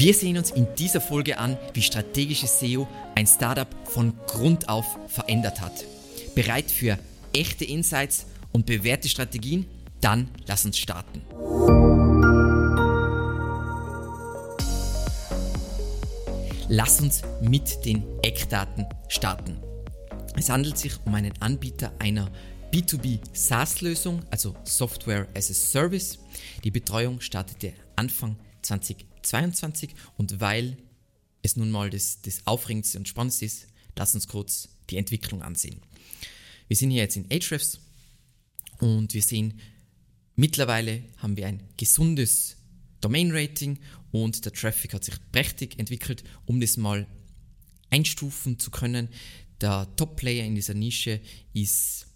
Wir sehen uns in dieser Folge an, wie strategisches SEO ein Startup von Grund auf verändert hat. Bereit für echte Insights und bewährte Strategien? Dann lass uns starten. Lass uns mit den Eckdaten starten. Es handelt sich um einen Anbieter einer B2B SaaS-Lösung, also Software as a Service. Die Betreuung startete Anfang 2022 und weil es nun mal das, das Aufregendste und Spannendste ist, lass uns kurz die Entwicklung ansehen. Wir sind hier jetzt in Ahrefs und wir sehen, mittlerweile haben wir ein gesundes Domain-Rating und der Traffic hat sich prächtig entwickelt, um das mal einstufen zu können. Der Top-Player in dieser Nische ist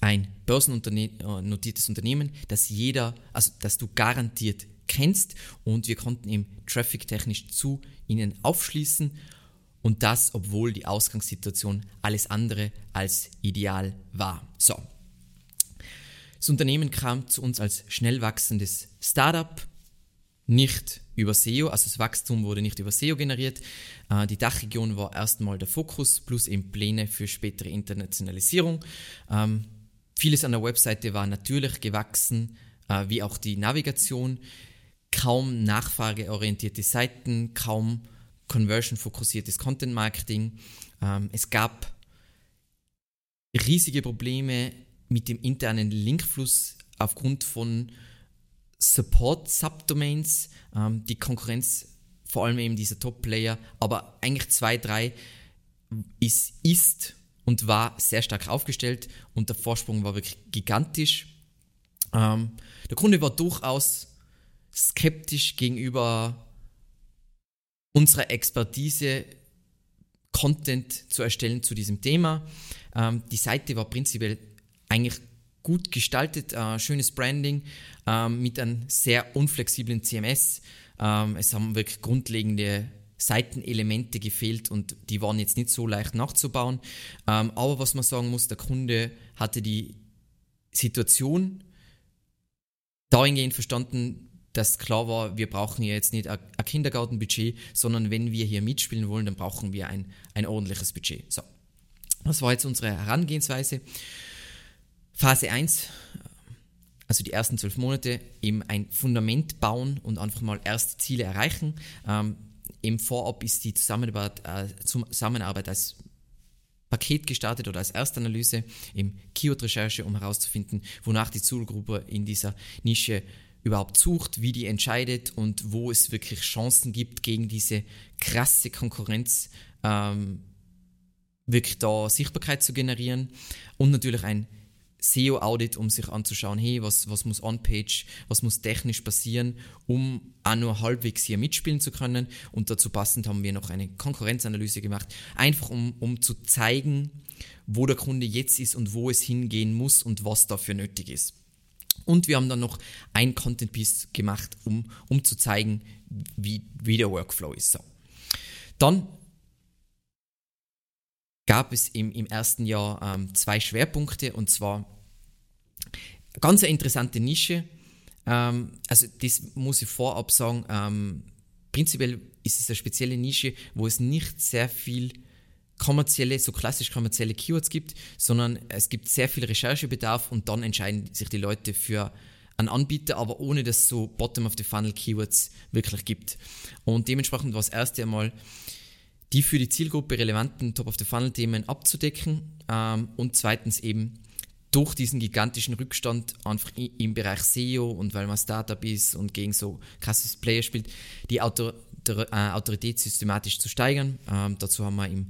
ein börsennotiertes Unternehmen, das jeder, also das du garantiert kennst und wir konnten eben traffic-technisch zu ihnen aufschließen und das, obwohl die Ausgangssituation alles andere als ideal war. So. Das Unternehmen kam zu uns als schnell wachsendes Startup, nicht über SEO, also das Wachstum wurde nicht über SEO generiert. Äh, die Dachregion war erstmal der Fokus, plus eben Pläne für spätere Internationalisierung. Ähm, vieles an der Webseite war natürlich gewachsen, äh, wie auch die Navigation. Kaum nachfrageorientierte Seiten, kaum conversion-fokussiertes Content-Marketing. Ähm, es gab riesige Probleme mit dem internen Linkfluss aufgrund von Support-Subdomains, ähm, die Konkurrenz, vor allem eben dieser Top-Player, aber eigentlich zwei, drei, ist, ist und war sehr stark aufgestellt und der Vorsprung war wirklich gigantisch. Ähm, der Kunde war durchaus skeptisch gegenüber unserer Expertise, Content zu erstellen zu diesem Thema. Ähm, die Seite war prinzipiell eigentlich gut gestaltet, äh, schönes Branding äh, mit einem sehr unflexiblen CMS. Ähm, es haben wirklich grundlegende Seitenelemente gefehlt und die waren jetzt nicht so leicht nachzubauen. Ähm, aber was man sagen muss, der Kunde hatte die Situation dahingehend verstanden, dass klar war, wir brauchen ja jetzt nicht ein Kindergartenbudget, sondern wenn wir hier mitspielen wollen, dann brauchen wir ein, ein ordentliches Budget. So, das war jetzt unsere Herangehensweise. Phase 1, also die ersten zwölf Monate, eben ein Fundament bauen und einfach mal erste Ziele erreichen. Ähm, Im Vorab ist die Zusammenarbeit, äh, Zusammenarbeit als Paket gestartet oder als Erstanalyse, im Keyword-Recherche, um herauszufinden, wonach die Zielgruppe in dieser Nische überhaupt sucht, wie die entscheidet und wo es wirklich Chancen gibt, gegen diese krasse Konkurrenz ähm, wirklich da Sichtbarkeit zu generieren und natürlich ein SEO-Audit, um sich anzuschauen, hey, was, was muss on-page, was muss technisch passieren, um auch nur halbwegs hier mitspielen zu können. Und dazu passend haben wir noch eine Konkurrenzanalyse gemacht, einfach um, um zu zeigen, wo der Kunde jetzt ist und wo es hingehen muss und was dafür nötig ist. Und wir haben dann noch ein Content Piece gemacht, um, um zu zeigen, wie, wie der Workflow ist. So. Dann gab es im, im ersten Jahr ähm, zwei Schwerpunkte und zwar ganz eine interessante Nische. Ähm, also das muss ich vorab sagen. Ähm, prinzipiell ist es eine spezielle Nische, wo es nicht sehr viel kommerzielle, so klassisch kommerzielle Keywords gibt, sondern es gibt sehr viel Recherchebedarf und dann entscheiden sich die Leute für einen Anbieter, aber ohne dass es so Bottom-of-the-Funnel-Keywords wirklich gibt. Und dementsprechend war das erste einmal die für die Zielgruppe relevanten Top-of-the-Funnel-Themen abzudecken ähm, und zweitens eben durch diesen gigantischen Rückstand einfach im Bereich SEO und weil man Startup ist und gegen so krasses Player spielt, die Autor der, äh, Autorität systematisch zu steigern. Ähm, dazu haben wir im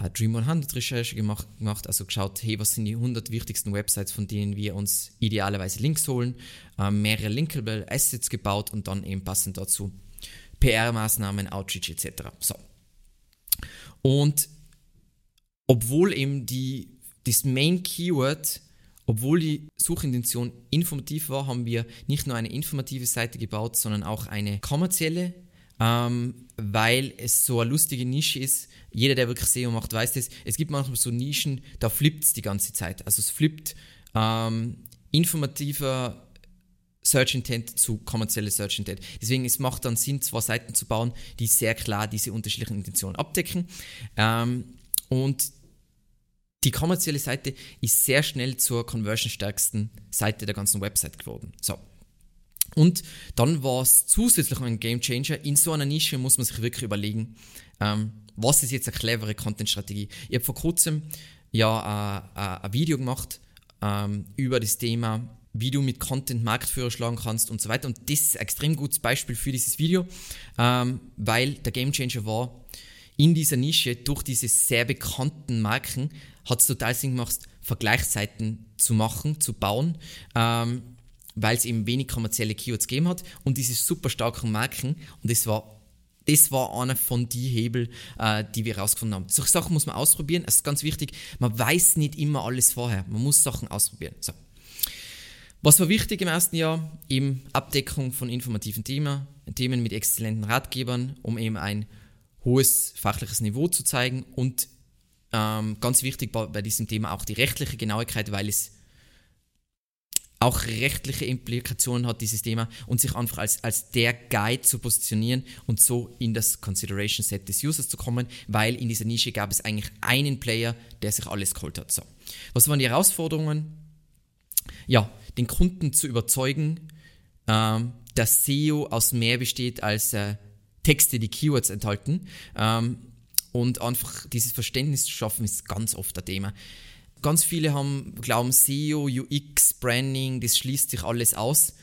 äh, Dream 100 Recherche gemacht, gemacht, also geschaut, hey, was sind die 100 wichtigsten Websites, von denen wir uns idealerweise Links holen, äh, mehrere Linkable Assets gebaut und dann eben passend dazu PR-Maßnahmen, Outreach etc. So, und obwohl eben die, das Main Keyword, obwohl die Suchintention informativ war, haben wir nicht nur eine informative Seite gebaut, sondern auch eine kommerzielle, ähm, weil es so eine lustige Nische ist. Jeder, der wirklich SEO macht, weiß das. Es gibt manchmal so Nischen, da flippt es die ganze Zeit. Also es flippt ähm, informativer Search Intent zu kommerzielle Search Intent. Deswegen es macht dann Sinn, zwei Seiten zu bauen, die sehr klar diese unterschiedlichen Intentionen abdecken. Ähm, und die kommerzielle Seite ist sehr schnell zur conversion-stärksten Seite der ganzen Website geworden. So. Und dann war es zusätzlich ein Game Changer. In so einer Nische muss man sich wirklich überlegen, ähm, was ist jetzt eine clevere Content-Strategie. Ich habe vor kurzem ja äh, äh, ein Video gemacht ähm, über das Thema, wie du mit Content Marktführer schlagen kannst und so weiter. Und das ist ein extrem gutes Beispiel für dieses Video, ähm, weil der Game Changer war, in dieser Nische durch diese sehr bekannten Marken hat es total Sinn gemacht, Vergleichsseiten zu machen, zu bauen, ähm, weil es eben wenig kommerzielle Keywords gegeben hat und diese super starken Marken und das war das war einer von die Hebel, äh, die wir herausgefunden haben. Solche Sachen muss man ausprobieren. Es ist ganz wichtig. Man weiß nicht immer alles vorher. Man muss Sachen ausprobieren. So. Was war wichtig im ersten Jahr? Eben Abdeckung von informativen Themen, Themen mit exzellenten Ratgebern, um eben ein hohes fachliches Niveau zu zeigen und ähm, ganz wichtig bei, diesem Thema auch die rechtliche Genauigkeit, weil es auch rechtliche Implikationen hat, dieses Thema, und sich einfach als, als der Guide zu positionieren und so in das Consideration Set des Users zu kommen, weil in dieser Nische gab es eigentlich einen Player, der sich alles geholt hat. So. Was waren die Herausforderungen? Ja, den Kunden zu überzeugen, ähm, dass SEO aus mehr besteht als äh, Texte, die Keywords enthalten. Ähm, und einfach dieses Verständnis zu schaffen, ist ganz oft ein Thema. Ganz viele haben, glauben, SEO, UX, Branding, das schließt sich alles aus.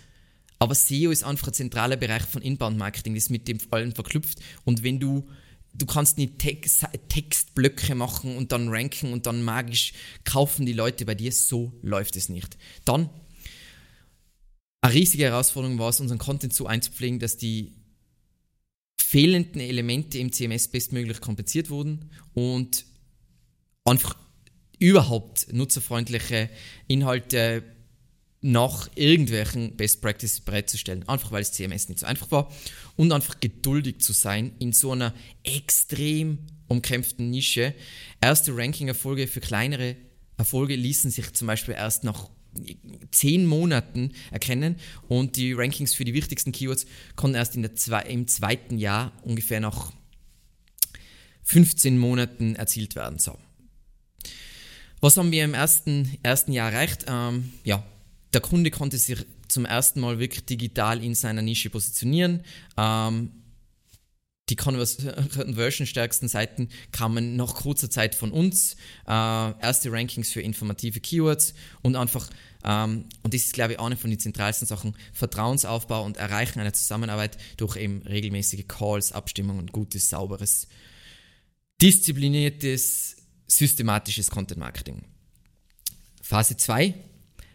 Aber SEO ist einfach ein zentraler Bereich von Inbound-Marketing, das mit dem allem verknüpft. Und wenn du, du kannst nicht Text, Textblöcke machen und dann ranken und dann magisch kaufen die Leute bei dir, so läuft es nicht. Dann, eine riesige Herausforderung war es, unseren Content so einzupflegen, dass die fehlenden Elemente im CMS bestmöglich kompensiert wurden und einfach überhaupt nutzerfreundliche Inhalte nach irgendwelchen Best Practices bereitzustellen, einfach weil es CMS nicht so einfach war und einfach geduldig zu sein in so einer extrem umkämpften Nische. Erste Ranking-Erfolge für kleinere Erfolge ließen sich zum Beispiel erst nach zehn Monaten erkennen und die Rankings für die wichtigsten Keywords konnten erst in der zwei, im zweiten Jahr ungefähr nach 15 Monaten erzielt werden. So. Was haben wir im ersten, ersten Jahr erreicht? Ähm, ja, der Kunde konnte sich zum ersten Mal wirklich digital in seiner Nische positionieren. Ähm, die Conversion-stärksten Seiten kamen nach kurzer Zeit von uns. Äh, erste Rankings für informative Keywords und einfach, ähm, und das ist, glaube ich, eine von den zentralsten Sachen, Vertrauensaufbau und Erreichen einer Zusammenarbeit durch eben regelmäßige Calls, Abstimmungen und gutes, sauberes, diszipliniertes systematisches Content Marketing. Phase 2,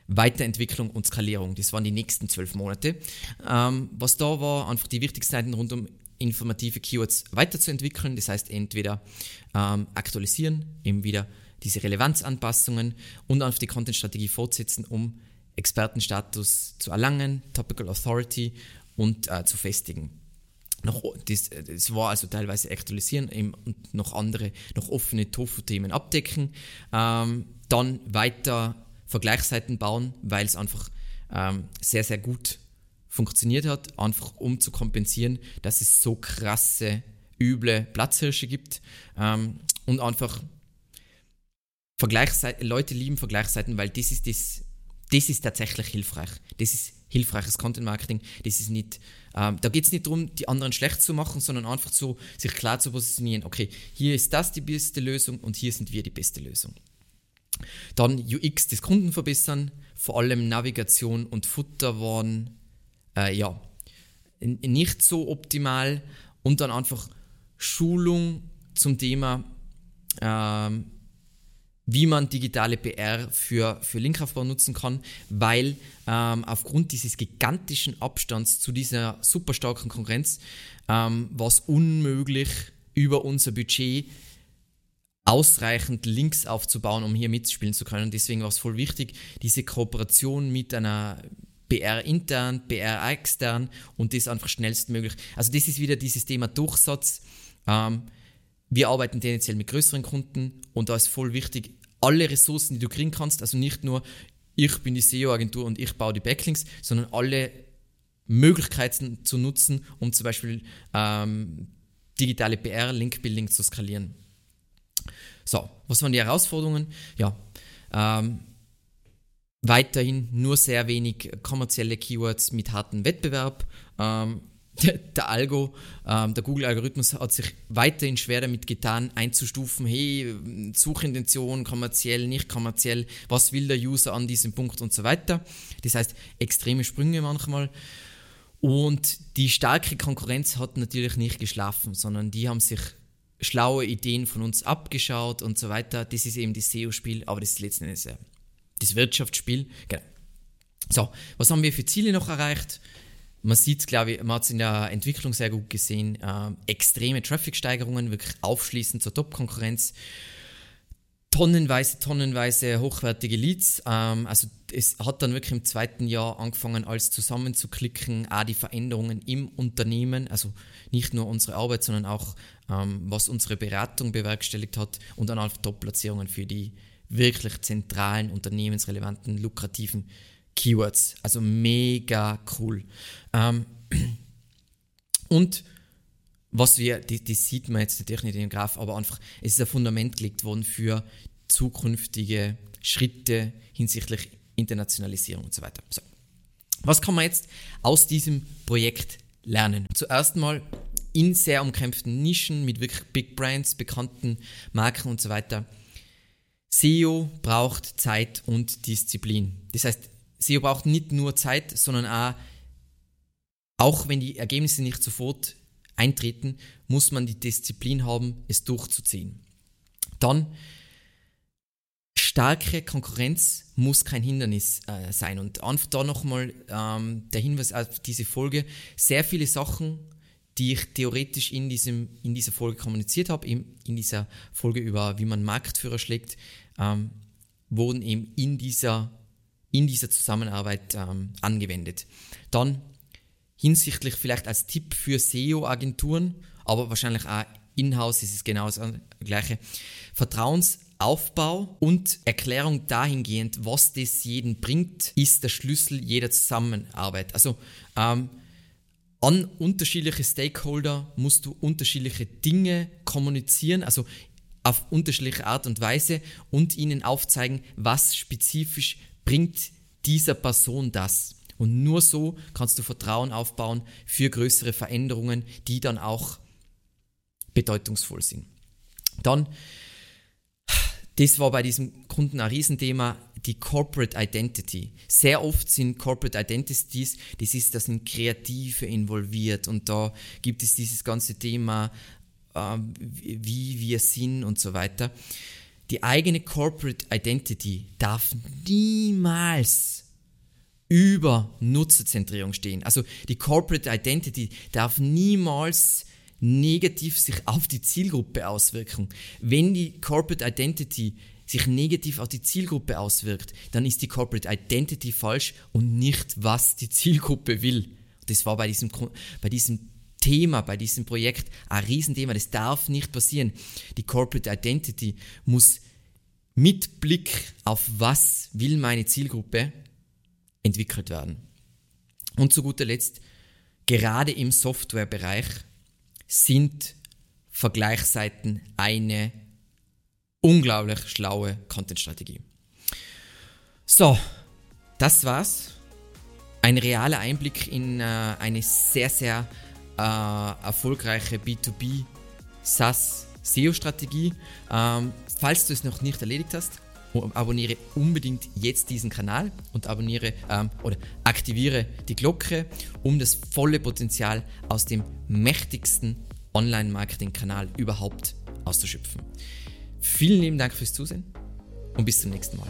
Weiterentwicklung und Skalierung. Das waren die nächsten zwölf Monate. Ähm, was da war, einfach die wichtigsten Seiten rund um informative Keywords weiterzuentwickeln. Das heißt, entweder ähm, aktualisieren, eben wieder diese Relevanzanpassungen und auf die Content-Strategie fortsetzen, um Expertenstatus zu erlangen, Topical Authority und äh, zu festigen noch, das, das war also teilweise aktualisieren und noch andere, noch offene Tofu-Themen abdecken. Ähm, dann weiter Vergleichsseiten bauen, weil es einfach ähm, sehr, sehr gut funktioniert hat, einfach um zu kompensieren, dass es so krasse, üble Platzhirsche gibt ähm, und einfach Vergleichsseiten, Leute lieben Vergleichsseiten, weil das ist das, das ist tatsächlich hilfreich. Das ist hilfreiches Content Marketing. Das ist nicht, ähm, da geht es nicht darum, die anderen schlecht zu machen, sondern einfach so, sich klar zu positionieren, okay, hier ist das die beste Lösung und hier sind wir die beste Lösung. Dann UX des Kunden verbessern, vor allem Navigation und Futter waren äh, ja nicht so optimal und dann einfach Schulung zum Thema ähm, wie man digitale PR für, für Linkaufbau nutzen kann, weil ähm, aufgrund dieses gigantischen Abstands zu dieser super starken Konkurrenz ähm, war es unmöglich, über unser Budget ausreichend Links aufzubauen, um hier mitspielen zu können. Deswegen war es voll wichtig, diese Kooperation mit einer PR intern, PR extern und das einfach schnellstmöglich. Also das ist wieder dieses Thema Durchsatz. Ähm, wir arbeiten tendenziell mit größeren Kunden und da ist voll wichtig, alle Ressourcen, die du kriegen kannst, also nicht nur ich bin die SEO-Agentur und ich baue die Backlinks, sondern alle Möglichkeiten zu nutzen, um zum Beispiel ähm, digitale PR, Link-Building zu skalieren. So, was waren die Herausforderungen? Ja, ähm, weiterhin nur sehr wenig kommerzielle Keywords mit hartem Wettbewerb. Ähm, der, der, Algo, ähm, der Google-Algorithmus hat sich weiterhin schwer damit getan, einzustufen, hey, Suchintention, kommerziell, nicht kommerziell, was will der User an diesem Punkt und so weiter. Das heißt, extreme Sprünge manchmal. Und die starke Konkurrenz hat natürlich nicht geschlafen, sondern die haben sich schlaue Ideen von uns abgeschaut und so weiter. Das ist eben das SEO-Spiel, aber das ist letzten Endes das Wirtschaftsspiel. Genau. So, was haben wir für Ziele noch erreicht? Man sieht es, glaube ich, man hat es in der Entwicklung sehr gut gesehen. Äh, extreme Traffic-Steigerungen, wirklich aufschließend zur Top-Konkurrenz tonnenweise, tonnenweise hochwertige Leads. Ähm, also es hat dann wirklich im zweiten Jahr angefangen, alles zusammenzuklicken, auch die Veränderungen im Unternehmen, also nicht nur unsere Arbeit, sondern auch ähm, was unsere Beratung bewerkstelligt hat und dann auch Top-Platzierungen für die wirklich zentralen, unternehmensrelevanten, lukrativen Keywords. Also mega cool. Ähm, und was wir, das, sieht man jetzt natürlich nicht in dem Graph, aber einfach, es ist ein Fundament gelegt worden für zukünftige Schritte hinsichtlich Internationalisierung und so weiter. So. Was kann man jetzt aus diesem Projekt lernen? Zuerst mal in sehr umkämpften Nischen mit wirklich Big Brands, bekannten Marken und so weiter. SEO braucht Zeit und Disziplin. Das heißt, SEO braucht nicht nur Zeit, sondern auch, auch wenn die Ergebnisse nicht sofort eintreten, muss man die Disziplin haben, es durchzuziehen. Dann starke Konkurrenz muss kein Hindernis äh, sein. Und einfach da nochmal ähm, der Hinweis auf diese Folge. Sehr viele Sachen, die ich theoretisch in, diesem, in dieser Folge kommuniziert habe, in, in dieser Folge über wie man Marktführer schlägt, ähm, wurden eben in dieser, in dieser Zusammenarbeit ähm, angewendet. Dann hinsichtlich vielleicht als Tipp für SEO-Agenturen, aber wahrscheinlich auch in-house ist es genau das gleiche. Vertrauensaufbau und Erklärung dahingehend, was das jeden bringt, ist der Schlüssel jeder Zusammenarbeit. Also ähm, an unterschiedliche Stakeholder musst du unterschiedliche Dinge kommunizieren, also auf unterschiedliche Art und Weise und ihnen aufzeigen, was spezifisch bringt dieser Person das. Und nur so kannst du Vertrauen aufbauen für größere Veränderungen, die dann auch bedeutungsvoll sind. Dann, das war bei diesem Kunden ein Riesenthema, die Corporate Identity. Sehr oft sind Corporate Identities, das ist, da sind Kreative involviert und da gibt es dieses ganze Thema, wie wir sind und so weiter. Die eigene Corporate Identity darf niemals über Nutzerzentrierung stehen. Also die Corporate Identity darf niemals negativ sich auf die Zielgruppe auswirken. Wenn die Corporate Identity sich negativ auf die Zielgruppe auswirkt, dann ist die Corporate Identity falsch und nicht, was die Zielgruppe will. Das war bei diesem, bei diesem Thema, bei diesem Projekt ein Riesenthema. Das darf nicht passieren. Die Corporate Identity muss mit Blick auf was will meine Zielgruppe entwickelt werden. Und zu guter Letzt, gerade im Softwarebereich sind Vergleichsseiten eine unglaublich schlaue Content-Strategie. So, das war's. Ein realer Einblick in äh, eine sehr, sehr äh, erfolgreiche B2B SaaS SEO-Strategie. Ähm, falls du es noch nicht erledigt hast, abonniere unbedingt jetzt diesen Kanal und abonniere ähm, oder aktiviere die Glocke, um das volle Potenzial aus dem mächtigsten Online-Marketing-Kanal überhaupt auszuschöpfen. Vielen lieben Dank fürs Zusehen und bis zum nächsten Mal.